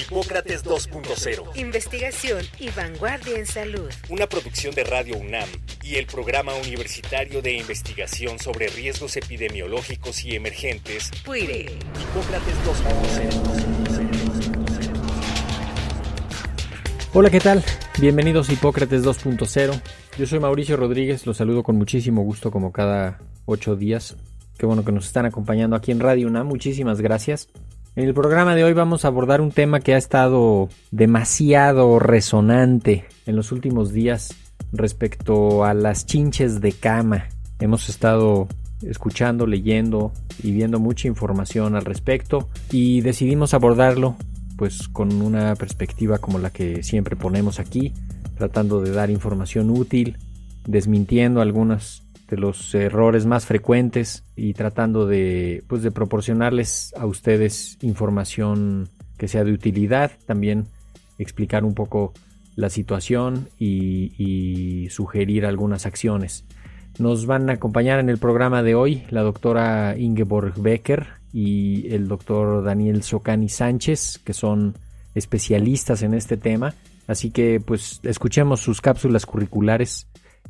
Hipócrates 2.0. Investigación y vanguardia en salud. Una producción de Radio UNAM y el Programa Universitario de Investigación sobre Riesgos Epidemiológicos y Emergentes. PUIRE. Hipócrates 2.0. Hola, ¿qué tal? Bienvenidos a Hipócrates 2.0. Yo soy Mauricio Rodríguez, los saludo con muchísimo gusto como cada ocho días. Qué bueno que nos están acompañando aquí en Radio UNAM. Muchísimas gracias. En el programa de hoy vamos a abordar un tema que ha estado demasiado resonante en los últimos días respecto a las chinches de cama. Hemos estado escuchando, leyendo y viendo mucha información al respecto y decidimos abordarlo pues con una perspectiva como la que siempre ponemos aquí, tratando de dar información útil, desmintiendo algunas los errores más frecuentes y tratando de, pues, de proporcionarles a ustedes información que sea de utilidad, también explicar un poco la situación y, y sugerir algunas acciones. Nos van a acompañar en el programa de hoy la doctora Ingeborg Becker y el doctor Daniel Socani Sánchez, que son especialistas en este tema. Así que pues escuchemos sus cápsulas curriculares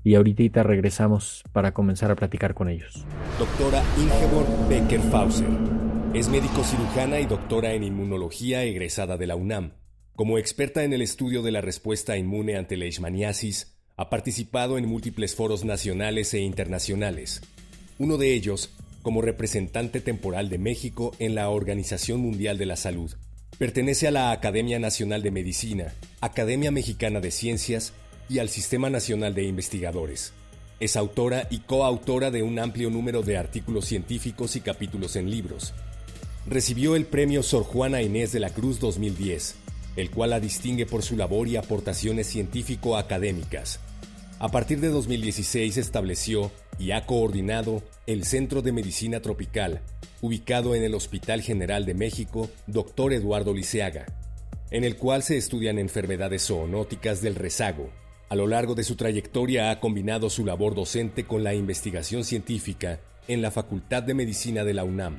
y ahorita regresamos para comenzar a platicar con ellos. Doctora Ingeborg Becker Fauser. Es médico cirujana y doctora en inmunología egresada de la UNAM. Como experta en el estudio de la respuesta inmune ante la leishmaniasis, ha participado en múltiples foros nacionales e internacionales. Uno de ellos como representante temporal de México en la Organización Mundial de la Salud. Pertenece a la Academia Nacional de Medicina, Academia Mexicana de Ciencias y al Sistema Nacional de Investigadores. Es autora y coautora de un amplio número de artículos científicos y capítulos en libros. Recibió el premio Sor Juana Inés de la Cruz 2010, el cual la distingue por su labor y aportaciones científico-académicas. A partir de 2016 estableció y ha coordinado el Centro de Medicina Tropical, ubicado en el Hospital General de México, Dr. Eduardo Liceaga, en el cual se estudian enfermedades zoonóticas del rezago, a lo largo de su trayectoria ha combinado su labor docente con la investigación científica en la Facultad de Medicina de la UNAM.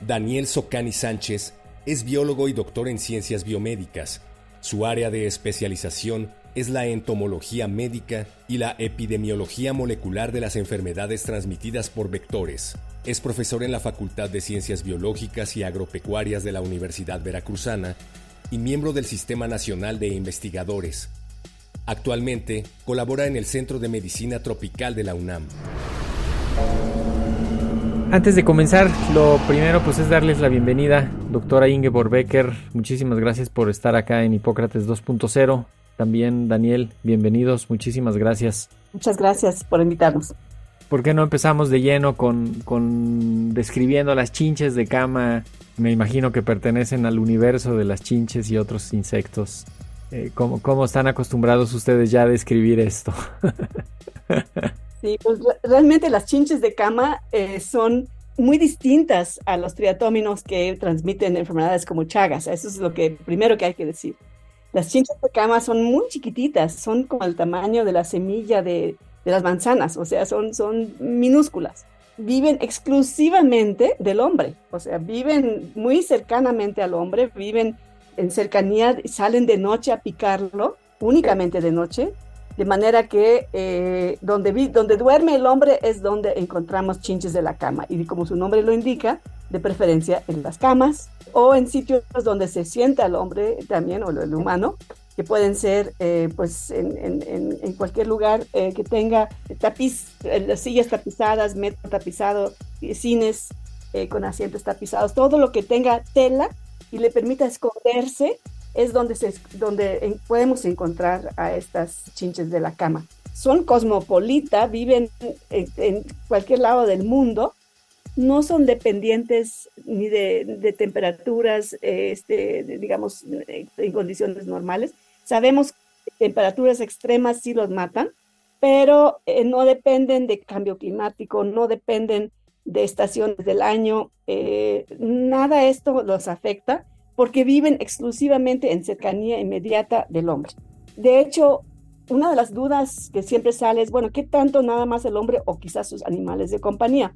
Daniel Socani Sánchez es biólogo y doctor en ciencias biomédicas. Su área de especialización es la entomología médica y la epidemiología molecular de las enfermedades transmitidas por vectores. Es profesor en la Facultad de Ciencias Biológicas y Agropecuarias de la Universidad Veracruzana y miembro del Sistema Nacional de Investigadores, Actualmente colabora en el Centro de Medicina Tropical de la UNAM. Antes de comenzar, lo primero pues es darles la bienvenida, doctora Ingeborg Becker. Muchísimas gracias por estar acá en Hipócrates 2.0. También Daniel, bienvenidos, muchísimas gracias. Muchas gracias por invitarnos. ¿Por qué no empezamos de lleno con, con describiendo las chinches de cama? Me imagino que pertenecen al universo de las chinches y otros insectos. Eh, ¿cómo, están acostumbrados ustedes ya a describir esto? sí, pues realmente las chinches de cama eh, son muy distintas a los triatóminos que transmiten enfermedades como Chagas. Eso es lo que primero que hay que decir. Las chinches de cama son muy chiquititas, son como el tamaño de la semilla de, de las manzanas, o sea, son, son minúsculas. Viven exclusivamente del hombre, o sea, viven muy cercanamente al hombre, viven en cercanía salen de noche a picarlo, únicamente de noche, de manera que eh, donde, donde duerme el hombre es donde encontramos chinches de la cama. Y como su nombre lo indica, de preferencia en las camas o en sitios donde se sienta el hombre también o el humano, que pueden ser eh, pues en, cualquier lugar eh, que tenga tapiz, las sillas tapizadas, metro tapizado, cines con asientos tapizados, todo lo que tenga tela y le permita esconderse, es donde, se, donde podemos encontrar a estas chinches de la cama. Son cosmopolitas, viven en, cualquier lado del mundo, no son dependientes ni de, temperaturas, este, digamos, en condiciones normales. Sabemos que temperaturas extremas sí los matan, pero eh, no dependen de cambio climático, no dependen de estaciones del año, eh, nada esto los afecta porque viven exclusivamente en cercanía inmediata del hombre. De hecho, una de las dudas que siempre sale es, bueno, ¿qué tanto nada más el hombre o quizás sus animales de compañía?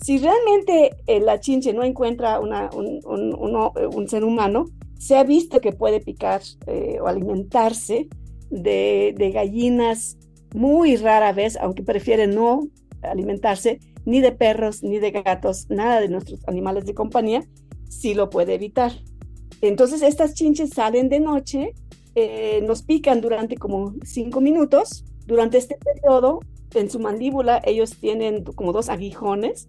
Si realmente eh, la chinche no encuentra una, un, un, ser humano, se ha visto que puede picar o alimentarse de, de gallinas muy rara vez, aunque prefiere no alimentarse ni de perros, ni de gatos, nada de nuestros animales de compañía, sí lo puede evitar. Entonces estas chinches salen de noche, eh, nos pican durante como cinco minutos. Durante este periodo, en su mandíbula, ellos tienen como dos aguijones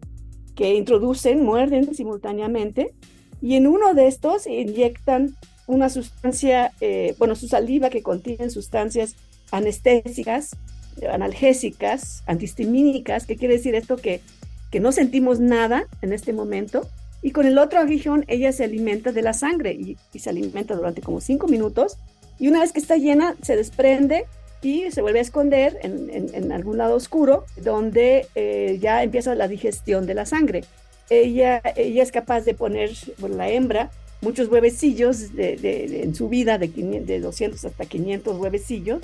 que introducen, muerden simultáneamente, y en uno de estos inyectan una sustancia, eh, bueno, su saliva que contiene sustancias anestésicas analgésicas, antihistamínicas, que quiere decir esto que, que no sentimos nada en este momento. Y con el otro aguijón ella se alimenta de la sangre y, se alimenta durante como cinco minutos. Y una vez que está llena, se desprende y se vuelve a esconder en, en, algún lado oscuro, donde eh, ya empieza la digestión de la sangre. Ella, ella es capaz de poner, por la hembra, muchos huevecillos de, en su vida, de, de 200 hasta 500 huevecillos.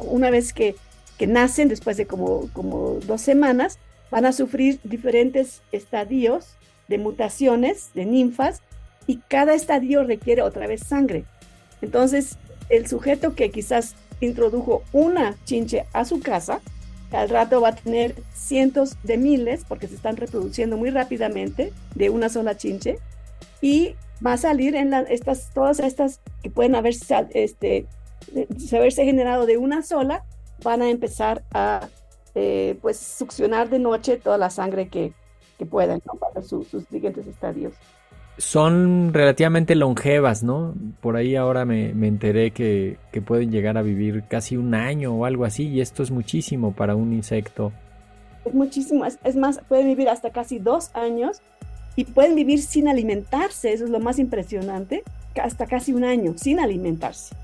Una vez que que nacen después de como, como dos semanas, van a sufrir diferentes estadios de mutaciones, de ninfas, y cada estadio requiere otra vez sangre. Entonces, el sujeto que quizás introdujo una chinche a su casa, al rato va a tener cientos de miles, porque se están reproduciendo muy rápidamente de una sola chinche, y va a salir en estas, todas estas que pueden haberse, este, haberse generado de una sola, van a empezar a eh, pues succionar de noche toda la sangre que, que puedan para sus siguientes estadios. Son relativamente longevas, ¿no? Por ahí ahora me, enteré que, que, pueden llegar a vivir casi un año o algo así, y esto es muchísimo para un insecto. Es muchísimo, es, es más, pueden vivir hasta casi dos años y pueden vivir sin alimentarse, eso es lo más impresionante, hasta casi un año sin alimentarse.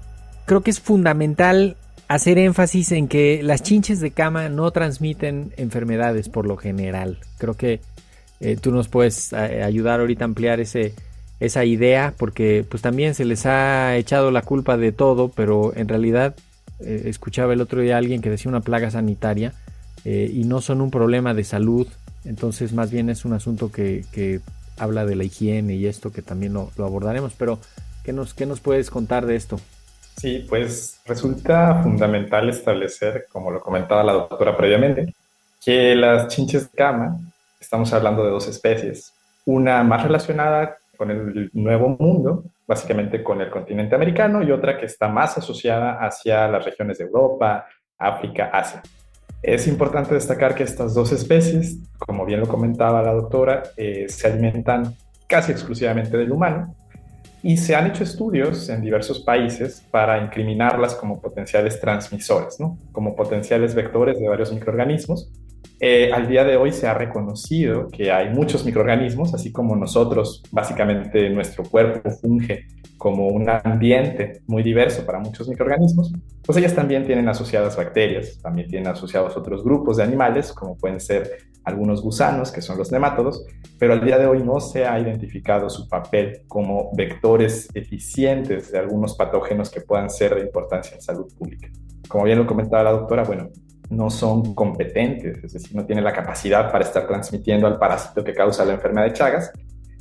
Creo que es fundamental hacer énfasis en que las chinches de cama no transmiten enfermedades por lo general. Creo que eh, tú nos puedes eh, ayudar ahorita a ampliar ese, esa idea porque pues también se les ha echado la culpa de todo, pero en realidad eh, escuchaba el otro día a alguien que decía una plaga sanitaria y no son un problema de salud, entonces más bien es un asunto que, habla de la higiene y esto que también lo, lo abordaremos, pero ¿qué nos, ¿qué nos puedes contar de esto? Sí, pues resulta fundamental establecer, como lo comentaba la doctora previamente, que las chinches de cama, estamos hablando de dos especies, una más relacionada con el Nuevo Mundo, básicamente con el continente americano, y otra que está más asociada hacia las regiones de Europa, África, Asia. Es importante destacar que estas dos especies, como bien lo comentaba la doctora, eh, se alimentan casi exclusivamente del humano y se han hecho estudios en diversos países para incriminarlas como potenciales transmisores, como potenciales vectores de varios microorganismos. Eh, al día de hoy se ha reconocido que hay muchos microorganismos, así como nosotros, básicamente nuestro cuerpo funge como un ambiente muy diverso para muchos microorganismos, pues ellas también tienen asociadas bacterias, también tienen asociados otros grupos de animales, como pueden ser algunos gusanos, que son los nemátodos, pero al día de hoy no se ha identificado su papel como vectores eficientes de algunos patógenos que puedan ser de importancia en salud pública. Como bien lo comentaba la doctora, bueno, no son competentes, es decir, no tienen la capacidad para estar transmitiendo al parásito que causa la enfermedad de Chagas,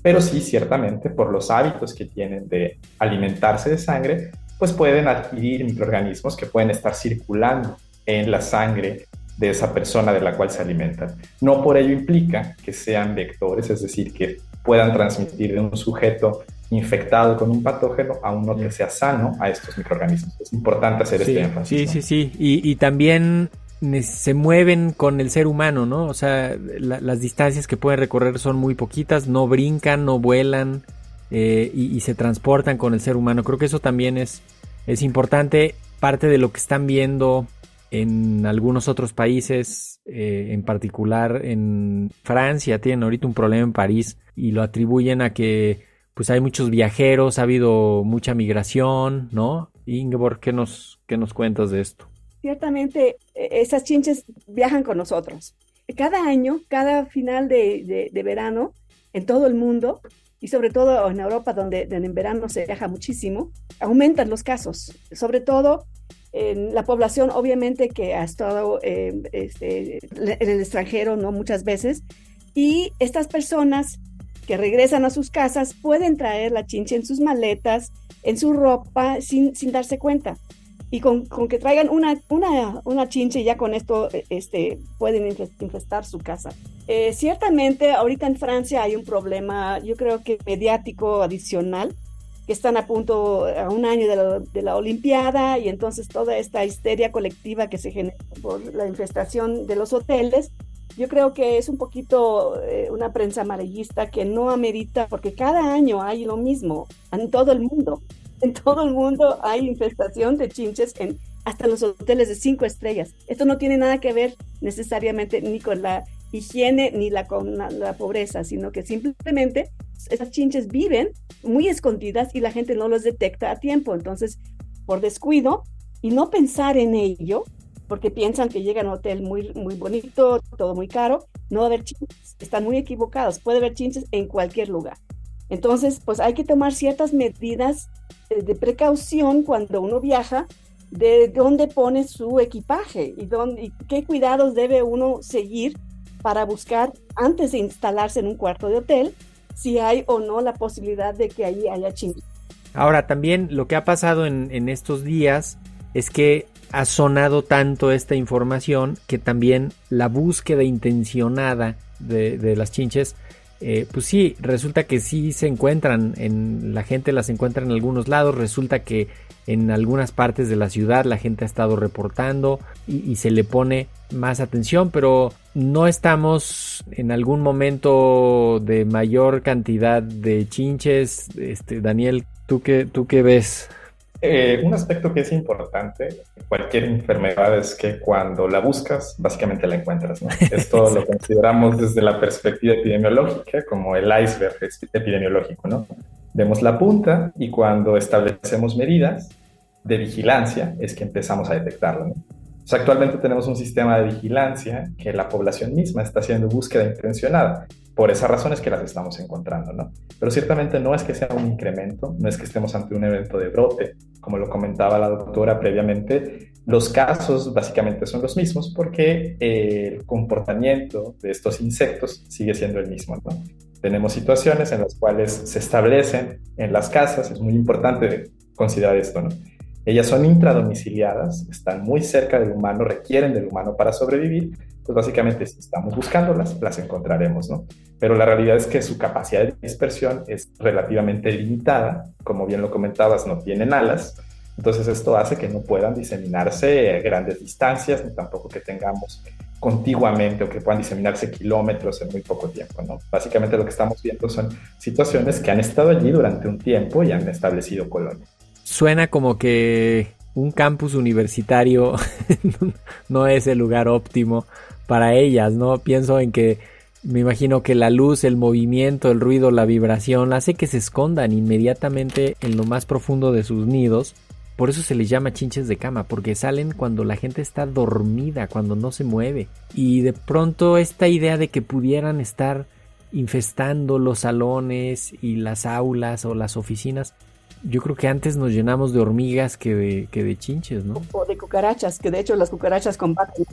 pero sí ciertamente por los hábitos que tienen de alimentarse de sangre, pues pueden adquirir microorganismos que pueden estar circulando en la sangre de esa persona de la cual se alimentan. No por ello implica que sean vectores, es decir, que puedan transmitir de un sujeto infectado con un patógeno a uno que sea sano a estos microorganismos. Es importante hacer este énfasis. Sí, sí, sí. Y, también se mueven con el ser humano, ¿no? O sea, las distancias que pueden recorrer son muy poquitas, no brincan, no vuelan eh, y, y, se transportan con el ser humano. Creo que eso también es, es importante. Parte de lo que están viendo en algunos otros países, eh, en particular en Francia, tienen ahorita un problema en París y lo atribuyen a que pues hay muchos viajeros, ha habido mucha migración, ¿no? Ingeborg, ¿qué nos, qué nos cuentas de esto? ciertamente eh, esas chinches viajan con nosotros. Cada año, cada final de, verano, en todo el mundo, y sobre todo en Europa, donde, en verano se viaja muchísimo, aumentan los casos, sobre todo en la población, obviamente, que ha estado eh, este, en el extranjero, ¿no? Muchas veces, y estas personas que regresan a sus casas pueden traer la chinche en sus maletas, en su ropa, sin, sin darse cuenta y con, que traigan una, una, una chinche ya con esto este, pueden infestar su casa. Eh, ciertamente ahorita en Francia hay un problema, yo creo que mediático adicional, que están a punto, a un año de la, Olimpiada y entonces toda esta histeria colectiva que se genera por la infestación de los hoteles, yo creo que es un poquito eh, una prensa amarillista que no amerita, porque cada año hay lo mismo en todo el mundo. En todo el mundo hay infestación de chinches en hasta los hoteles de cinco estrellas. Esto no tiene nada que ver necesariamente ni con la higiene ni la, la, pobreza, sino que simplemente esas chinches viven muy escondidas y la gente no los detecta a tiempo. Entonces, por descuido y no pensar en ello, porque piensan que llegan a un hotel muy, muy bonito, todo muy caro, no va a haber chinches. Están muy equivocados. Puede haber chinches en cualquier lugar. Entonces, pues hay que tomar ciertas medidas de precaución cuando uno viaja, de dónde pone su equipaje y, dónde, qué cuidados debe uno seguir para buscar antes de instalarse en un cuarto de hotel si hay o no la posibilidad de que allí haya chinches. Ahora, también lo que ha pasado en, estos días es que ha sonado tanto esta información que también la búsqueda intencionada de, de las chinches eh, pues sí, resulta que sí se encuentran, en la gente las encuentra en algunos lados, resulta que en algunas partes de la ciudad la gente ha estado reportando y, se le pone más atención, pero no estamos en algún momento de mayor cantidad de chinches. Este, Daniel, ¿tú qué, tú qué ves? Eh, un aspecto que es importante en cualquier enfermedad es que cuando la buscas, básicamente la encuentras. Esto lo consideramos desde la perspectiva epidemiológica como el iceberg epidemiológico. ¿no? Vemos la punta y cuando establecemos medidas de vigilancia es que empezamos a detectarlo. actualmente tenemos un sistema de vigilancia que la población misma está haciendo búsqueda intencionada por esas razones que las estamos encontrando, ¿no? Pero ciertamente no es que sea un incremento, no es que estemos ante un evento de brote, como lo comentaba la doctora previamente, los casos básicamente son los mismos porque el comportamiento de estos insectos sigue siendo el mismo. Tenemos situaciones en las cuales se establecen en las casas, es muy importante considerar esto, ¿no? Ellas son intradomiciliadas, están muy cerca del humano, requieren del humano para sobrevivir, pues básicamente si estamos buscándolas, las encontraremos, ¿no? Pero la realidad es que su capacidad de dispersión es relativamente limitada, como bien lo comentabas, no tienen alas, entonces esto hace que no puedan diseminarse a grandes distancias, ni tampoco que tengamos contiguamente o que puedan diseminarse kilómetros en muy poco tiempo, ¿no? Básicamente lo que estamos viendo son situaciones que han estado allí durante un tiempo y han establecido colonias. Suena como que un campus universitario no es el lugar óptimo para ellas, ¿no? Pienso en que me imagino que la luz, el movimiento, el ruido, la vibración hace que se escondan inmediatamente en lo más profundo de sus nidos. Por eso se les llama chinches de cama, porque salen cuando la gente está dormida, cuando no se mueve. Y de pronto esta idea de que pudieran estar infestando los salones y las aulas o las oficinas, yo creo que antes nos llenamos de hormigas que de, que de chinches, ¿no? O de cucarachas, que de hecho las cucarachas combaten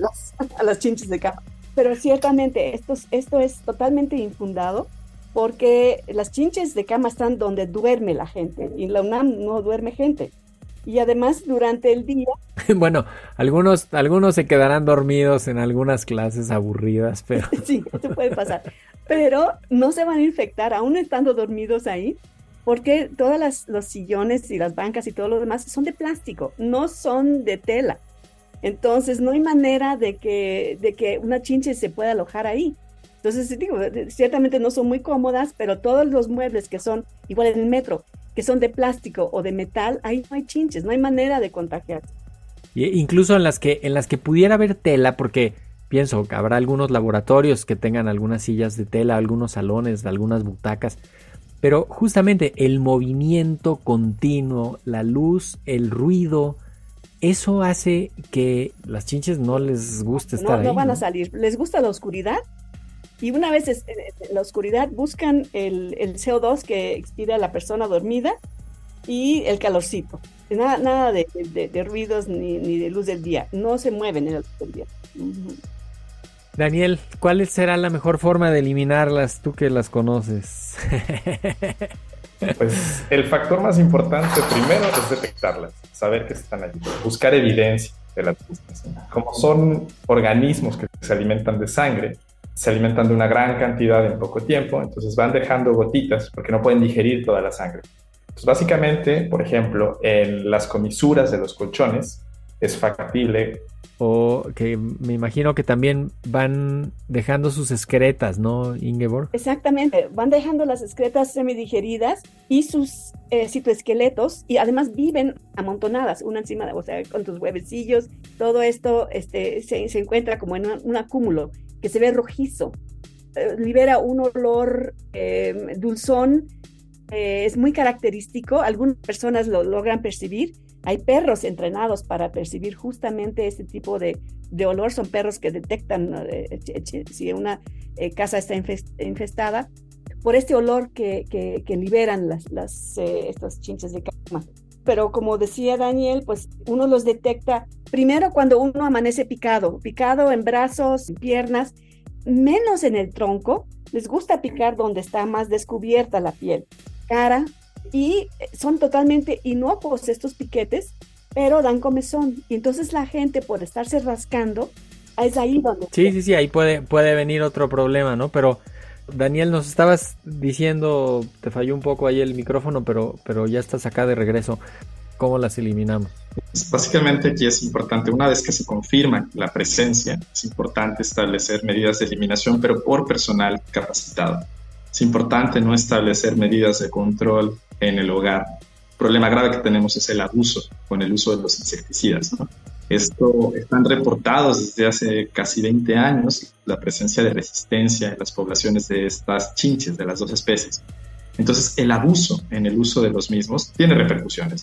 a las chinches de cama. Pero ciertamente esto, esto es totalmente infundado porque las chinches de cama están donde duerme la gente y la UNAM no duerme gente. Y además durante el día... bueno, algunos, algunos se quedarán dormidos en algunas clases aburridas, pero... sí, eso puede pasar. Pero no se van a infectar aún estando dormidos ahí porque todos los sillones y las bancas y todo lo demás son de plástico, no son de tela. Entonces no hay manera de que, de que una chinche se pueda alojar ahí. Entonces, digo, ciertamente no son muy cómodas, pero todos los muebles que son, igual en el metro, que son de plástico o de metal, ahí no hay chinches, no hay manera de contagiarse. incluso en las que, en las que pudiera haber tela, porque pienso que habrá algunos laboratorios que tengan algunas sillas de tela, algunos salones, algunas butacas, pero justamente el movimiento continuo, la luz, el ruido, eso hace que las chinches no les guste estar no, ahí. No van a salir, les gusta la oscuridad y una vez en la oscuridad buscan el, el, CO2 que expira la persona dormida y el calorcito. Nada, nada de, de, ruidos ni, ni, de luz del día. No se mueven en el luz del día. Daniel, ¿cuál será la mejor forma de eliminarlas tú que las conoces? Pues el factor más importante primero es detectarlas, saber que están allí, buscar evidencia de las mismas. Como son organismos que se alimentan de sangre, se alimentan de una gran cantidad en poco tiempo, entonces van dejando gotitas porque no pueden digerir toda la sangre. Pues básicamente, por ejemplo, en las comisuras de los colchones es factible o que me imagino que también van dejando sus excretas, ¿no, Ingeborg? Exactamente, van dejando las excretas semidigeridas y sus eh, citoesqueletos y además viven amontonadas, una encima de o sea, con tus huevecillos, todo esto este, se, encuentra como en un, acúmulo que se ve rojizo, eh, libera un olor eh, dulzón, es muy característico, algunas personas lo logran percibir hay perros entrenados para percibir justamente este tipo de, olor. Son perros que detectan eh, si una eh, casa está infestada por este olor que, liberan las, las eh, estas chinches de cama. Pero como decía Daniel, pues uno los detecta primero cuando uno amanece picado, picado en brazos, en piernas, menos en el tronco. Les gusta picar donde está más descubierta la piel, cara, y son totalmente inocuos estos piquetes, pero dan comezón. Y entonces la gente por estarse rascando, es ahí donde... Sí, sí, sí, ahí puede, puede venir otro problema, ¿no? Pero Daniel, nos estabas diciendo, te falló un poco ahí el micrófono, pero, pero ya estás acá de regreso. ¿Cómo las eliminamos? Pues, básicamente aquí es importante, una vez que se confirma la presencia, es importante establecer medidas de eliminación, pero por personal capacitado. Es importante no establecer medidas de control en el hogar. El problema grave que tenemos es el abuso con el uso de los insecticidas. Esto están reportados desde hace casi 20 años la presencia de resistencia en las poblaciones de estas chinches, de las dos especies. Entonces, el abuso en el uso de los mismos tiene repercusiones.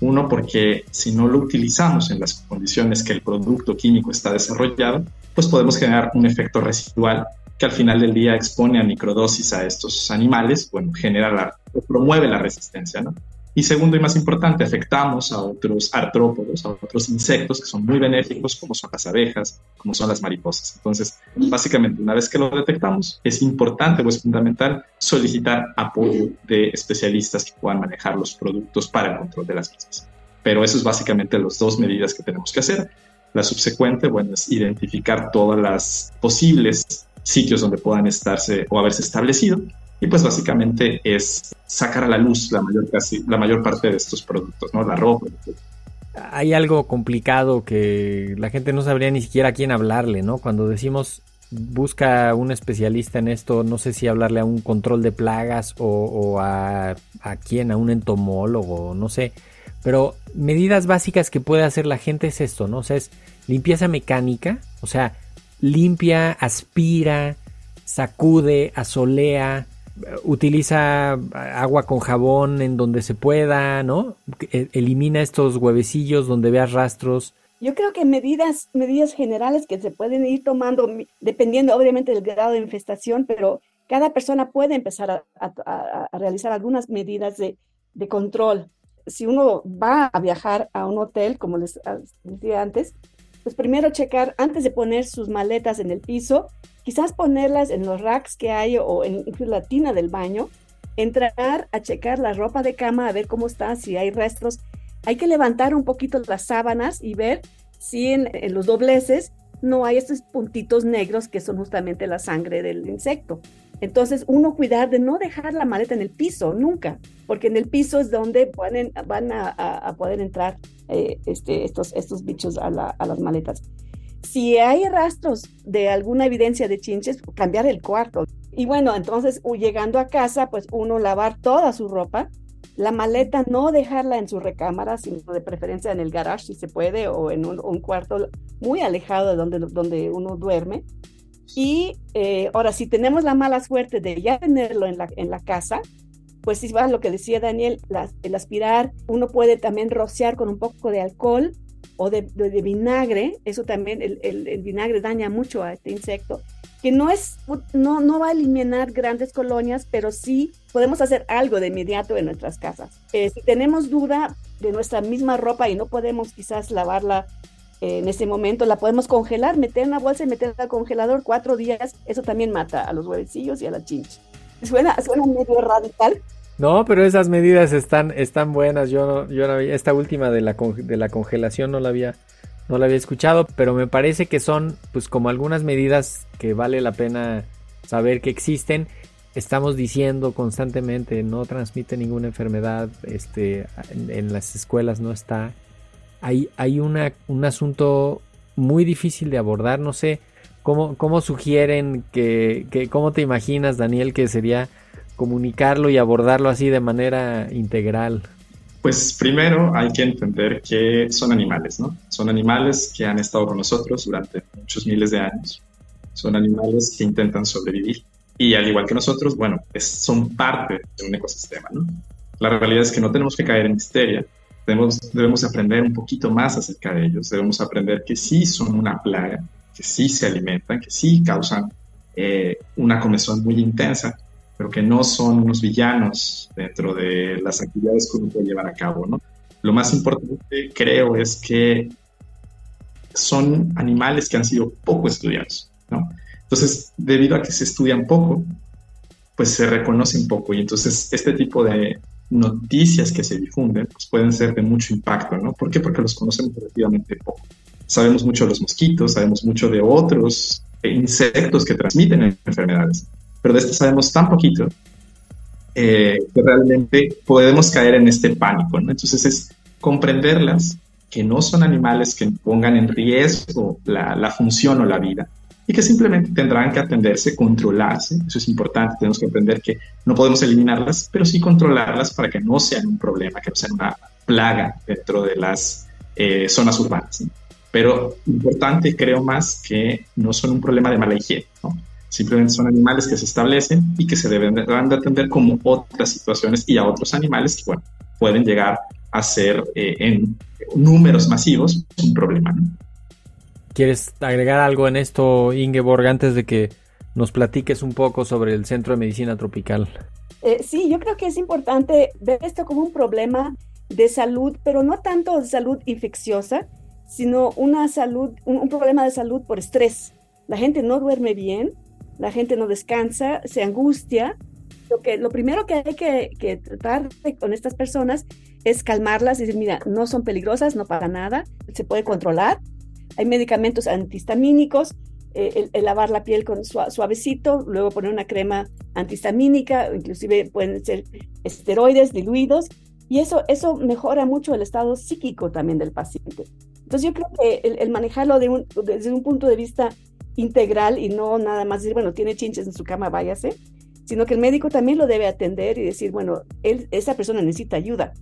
Uno, porque si no lo utilizamos en las condiciones que el producto químico está desarrollado, pues podemos generar un efecto residual que al final del día expone a microdosis a estos animales, bueno, genera la, promueve la resistencia, ¿no? Y segundo y más importante, afectamos a otros artrópodos, a otros insectos que son muy benéficos, como son las abejas, como son las mariposas. Entonces, básicamente, una vez que lo detectamos, es importante o es fundamental solicitar apoyo de especialistas que puedan manejar los productos para el control de las mismas. Pero eso es básicamente las dos medidas que tenemos que hacer. La subsecuente, bueno, es identificar todas las posibles sitios donde puedan estarse o haberse establecido. Y pues básicamente es sacar a la luz la mayor, casi, la mayor parte de estos productos, ¿no? La ropa. Hay algo complicado que la gente no sabría ni siquiera a quién hablarle, ¿no? Cuando decimos busca un especialista en esto, no sé si hablarle a un control de plagas o, o a, a quién, a un entomólogo, no sé. Pero medidas básicas que puede hacer la gente es esto, ¿no? O sea, es limpieza mecánica, o sea, limpia, aspira, sacude, asolea, utiliza agua con jabón en donde se pueda, ¿no? E, elimina estos huevecillos donde veas rastros. Yo creo que medidas, medidas generales que se pueden ir tomando, dependiendo obviamente del grado de infestación, pero cada persona puede empezar a, realizar algunas medidas de, de, control. Si uno va a viajar a un hotel, como les decía antes, pues primero checar antes de poner sus maletas en el piso, quizás ponerlas en los racks que hay o en, la tina del baño, entrar a checar la ropa de cama, a ver cómo está, si hay restos. Hay que levantar un poquito las sábanas y ver si en, los dobleces no hay estos puntitos negros que son justamente la sangre del insecto. Entonces, uno cuidar de no dejar la maleta en el piso, nunca, porque en el piso es donde van a, poder entrar eh, este, estos, estos bichos a, las maletas. Si hay rastros de alguna evidencia de chinches, cambiar el cuarto. Y bueno, entonces llegando a casa, pues uno lavar toda su ropa, la maleta no dejarla en su recámara, sino de preferencia en el garage si se puede, o en un, cuarto muy alejado de donde, donde uno duerme. Y eh, ahora, si tenemos la mala suerte de ya tenerlo en la, en la casa, pues si va lo que decía Daniel, el aspirar, uno puede también rociar con un poco de alcohol o de, vinagre, eso también, el, vinagre daña mucho a este insecto, que no, es, no, no va a eliminar grandes colonias, pero sí podemos hacer algo de inmediato en nuestras casas. Eh, si tenemos duda de nuestra misma ropa y no podemos quizás lavarla eh, en ese momento, la podemos congelar, meter en una bolsa y meterla al congelador cuatro días, eso también mata a los huevecillos y a la chincha. Suena, suena medio radical, no, pero esas medidas están, están buenas. Yo, yo esta última de la, de la congelación no la había, no la había escuchado, pero me parece que son, pues, como algunas medidas que vale la pena saber que existen. Estamos diciendo constantemente, no transmite ninguna enfermedad, este, en, las escuelas no está. Hay, hay una, un asunto muy difícil de abordar, no sé, cómo, cómo sugieren que, que, cómo te imaginas, Daniel, que sería comunicarlo y abordarlo así de manera integral? Pues primero hay que entender que son animales, ¿no? Son animales que han estado con nosotros durante muchos miles de años. Son animales que intentan sobrevivir. Y al igual que nosotros, bueno, son parte de un ecosistema, ¿no? La realidad es que no tenemos que caer en histeria. Debemos, debemos aprender un poquito más acerca de ellos. Debemos aprender que sí son una plaga, que sí se alimentan, que sí causan eh, una comezón muy intensa, pero que no son unos villanos dentro de las actividades que uno puede llevar a cabo, ¿no? Lo más importante, creo, es que son animales que han sido poco estudiados, ¿no? Entonces, debido a que se estudian poco, pues se reconocen poco y entonces este tipo de noticias que se difunden pues pueden ser de mucho impacto, ¿no? ¿Por qué? Porque los conocemos relativamente poco. Sabemos mucho de los mosquitos, sabemos mucho de otros insectos que transmiten enfermedades, pero de esto sabemos tan poquito eh, que realmente podemos caer en este pánico, ¿no? Entonces es comprenderlas, que no son animales que pongan en riesgo la, la, función o la vida y que simplemente tendrán que atenderse, controlarse. Eso es importante, tenemos que aprender que no podemos eliminarlas, pero sí controlarlas para que no sean un problema, que no sean una plaga dentro de las eh, zonas urbanas. Pero importante, creo más que no son un problema de mala higiene. ¿no? Simplemente son animales que se establecen y que se deben de, atender como otras situaciones y a otros animales que, bueno, pueden llegar a ser eh, en números masivos un problema. ¿Quieres agregar algo en esto, Ingeborg, antes de que nos platiques un poco sobre el Centro de Medicina Tropical? Eh, sí, yo creo que es importante ver esto como un problema de salud, pero no tanto de salud infecciosa, sino una salud, un problema de salud por estrés. La gente no duerme bien, la gente no descansa, se angustia. Lo, que, lo primero que hay que, tratar con estas personas es calmarlas y decir, mira, no son peligrosas, no para nada, se puede controlar. Hay medicamentos antihistamínicos, eh, lavar la piel con suavecito, luego poner una crema antihistamínica, inclusive pueden ser esteroides diluidos, y eso, eso mejora mucho el estado psíquico también del paciente. Entonces yo creo que el, manejarlo desde un punto de vista integral y no nada más decir, bueno, tiene chinches en su cama, váyase, sino que el médico también lo debe atender y decir, bueno, él, esa persona necesita ayuda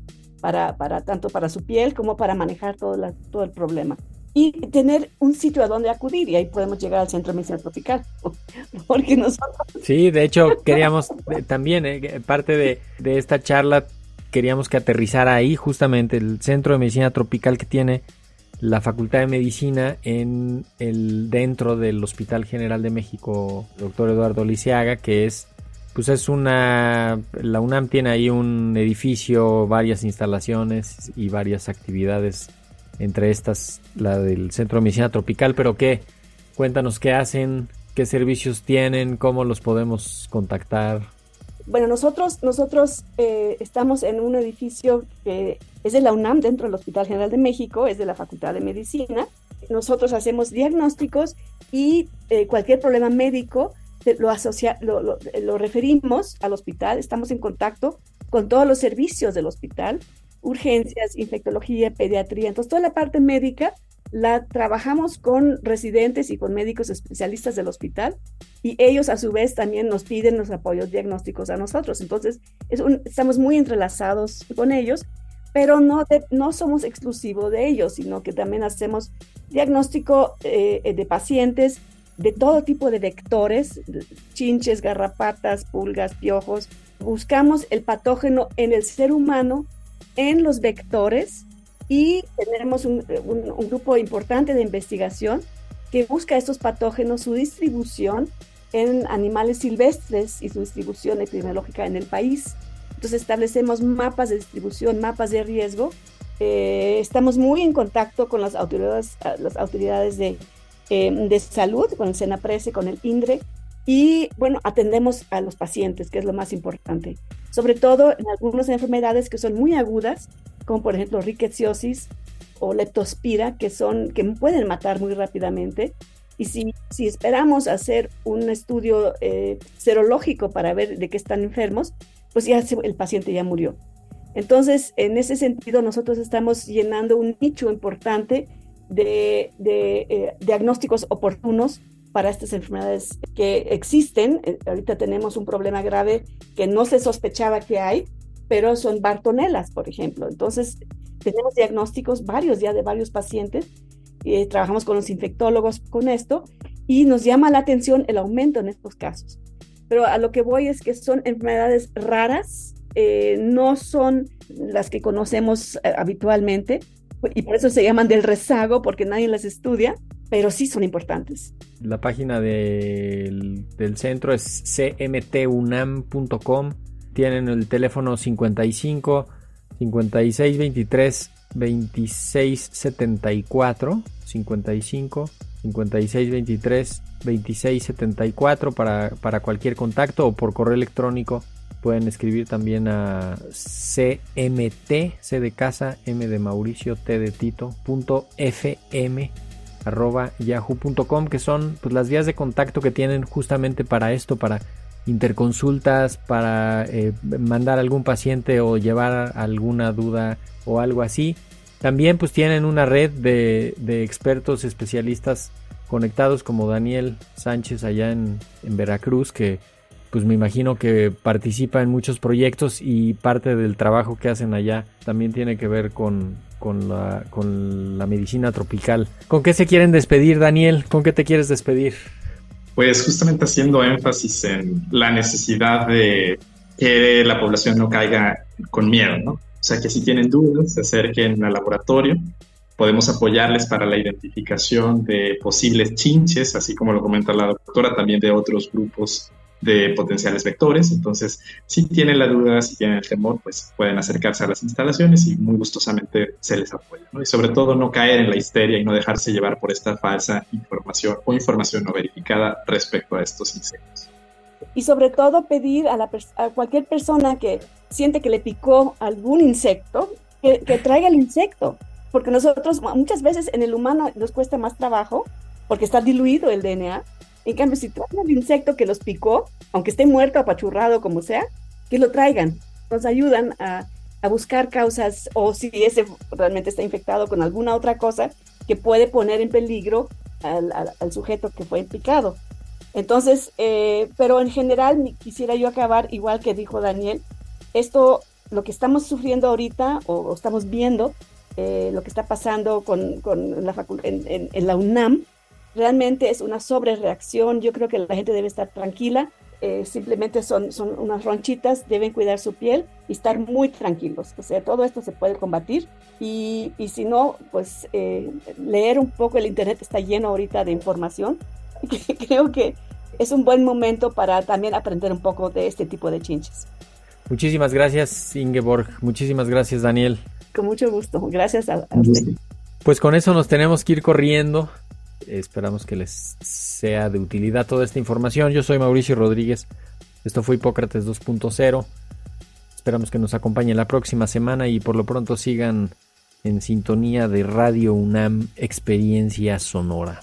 para, para tanto para su piel como para manejar todo, la, todo el problema. Y tener un sitio a donde acudir y ahí podemos llegar al Centro de Medicina Tropical. Porque nosotros... Sí, de hecho queríamos eh, también, eh, parte de, de esta charla, queríamos que aterrizara ahí justamente el Centro de Medicina Tropical que tiene la Facultad de Medicina en el dentro del Hospital General de México, doctor Eduardo Lisiaga, que es pues es una la UNAM tiene ahí un edificio, varias instalaciones y varias actividades entre estas la del Centro de Medicina Tropical, pero qué cuéntanos qué hacen, qué servicios tienen, cómo los podemos contactar. Bueno, nosotros, nosotros eh, estamos en un edificio que es de la UNAM dentro del Hospital General de México, es de la Facultad de Medicina. Nosotros hacemos diagnósticos y eh, cualquier problema médico lo, asocia, lo, referimos al hospital, estamos en contacto con todos los servicios del hospital, urgencias, infectología, pediatría, entonces toda la parte médica la trabajamos con residentes y con médicos especialistas del hospital y ellos a su vez también nos piden los apoyos diagnósticos a nosotros. Entonces, estamos muy entrelazados con ellos, pero no, no somos exclusivos de ellos, sino que también hacemos diagnóstico eh, de pacientes de todo tipo de vectores, chinches, garrapatas, pulgas, piojos. Buscamos el patógeno en el ser humano, en los vectores y tenemos un, grupo importante de investigación que busca estos patógenos, su distribución en animales silvestres y su distribución epidemiológica en el país. Entonces establecemos mapas de distribución, mapas de riesgo. Eh, estamos muy en contacto con las autoridades, las autoridades de, eh, de salud, con el SENAPRESE, con el INDRE, y bueno, atendemos a los pacientes, que es lo más importante. Sobre todo en algunas enfermedades que son muy agudas, como por ejemplo rickettsiosis o leptospira, que, son, que pueden matar muy rápidamente. Y si, si esperamos hacer un estudio eh, serológico para ver de qué están enfermos, pues ya el paciente ya murió. Entonces, en ese sentido, nosotros estamos llenando un nicho importante de, de eh, diagnósticos oportunos para estas enfermedades que existen. Eh, ahorita tenemos un problema grave que no se sospechaba que hay, pero son bartonelas, por ejemplo. Entonces, tenemos diagnósticos varios ya de varios pacientes. Eh, trabajamos con los infectólogos con esto y nos llama la atención el aumento en estos casos. Pero a lo que voy es que son enfermedades raras, eh, no son las que conocemos habitualmente y por eso se llaman del rezago porque nadie las estudia pero sí son importantes. La página del, centro es cmtunam.com. Tienen el teléfono 55 56 23 26 74 55 56 23 26 74 para, para cualquier contacto o por correo electrónico pueden escribir también a cmt c de casa m de mauricio t de tito punto fm arroba yahoo.com, que son pues, las vías de contacto que tienen justamente para esto, para interconsultas, para eh, mandar algún paciente o llevar alguna duda o algo así. También pues tienen una red de, de expertos especialistas conectados como Daniel Sánchez allá en, en Veracruz, que pues me imagino que participa en muchos proyectos y parte del trabajo que hacen allá también tiene que ver con, con la, con la medicina tropical. ¿Con qué se quieren despedir, Daniel? ¿Con qué te quieres despedir? Pues justamente haciendo énfasis en la necesidad de que la población no caiga con miedo, ¿no? O sea, que si tienen dudas, se acerquen al laboratorio. Podemos apoyarles para la identificación de posibles chinches, así como lo comenta la doctora, también de otros grupos de potenciales vectores. Entonces, si tienen la duda, si tienen el temor, pues pueden acercarse a las instalaciones y muy gustosamente se les apoya. Y sobre todo no caer en la histeria y no dejarse llevar por esta falsa información o información no verificada respecto a estos insectos. Y sobre todo pedir a, la a cualquier persona que siente que le picó algún insecto, que, que traiga el insecto. Porque nosotros muchas veces en el humano nos cuesta más trabajo porque está diluido el DNA en cambio, si traen el insecto que los picó, aunque esté muerto, apachurrado, como sea, que lo traigan. Nos ayudan a, buscar causas o si ese realmente está infectado con alguna otra cosa que puede poner en peligro al, sujeto que fue picado. Entonces, eh, pero en general quisiera yo acabar igual que dijo Daniel, esto, lo que estamos sufriendo ahorita o, estamos viendo, eh, lo que está pasando con, la en, la UNAM, realmente es una sobrereacción. Yo creo que la gente debe estar tranquila. Eh, simplemente son, son unas ronchitas, deben cuidar su piel y estar muy tranquilos. O sea, todo esto se puede combatir y, y si no, pues eh, leer un poco el Internet está lleno ahorita de información. creo que es un buen momento para también aprender un poco de este tipo de chinches. Muchísimas gracias, Ingeborg. Muchísimas gracias, Daniel. Con mucho gusto. Gracias a, a usted. Pues con eso nos tenemos que ir corriendo. Esperamos que les sea de utilidad toda esta información. Yo soy Mauricio Rodríguez. Esto fue Hipócrates 2.0. Esperamos que nos acompañen la próxima semana y por lo pronto sigan en sintonía de Radio UNAM Experiencia Sonora.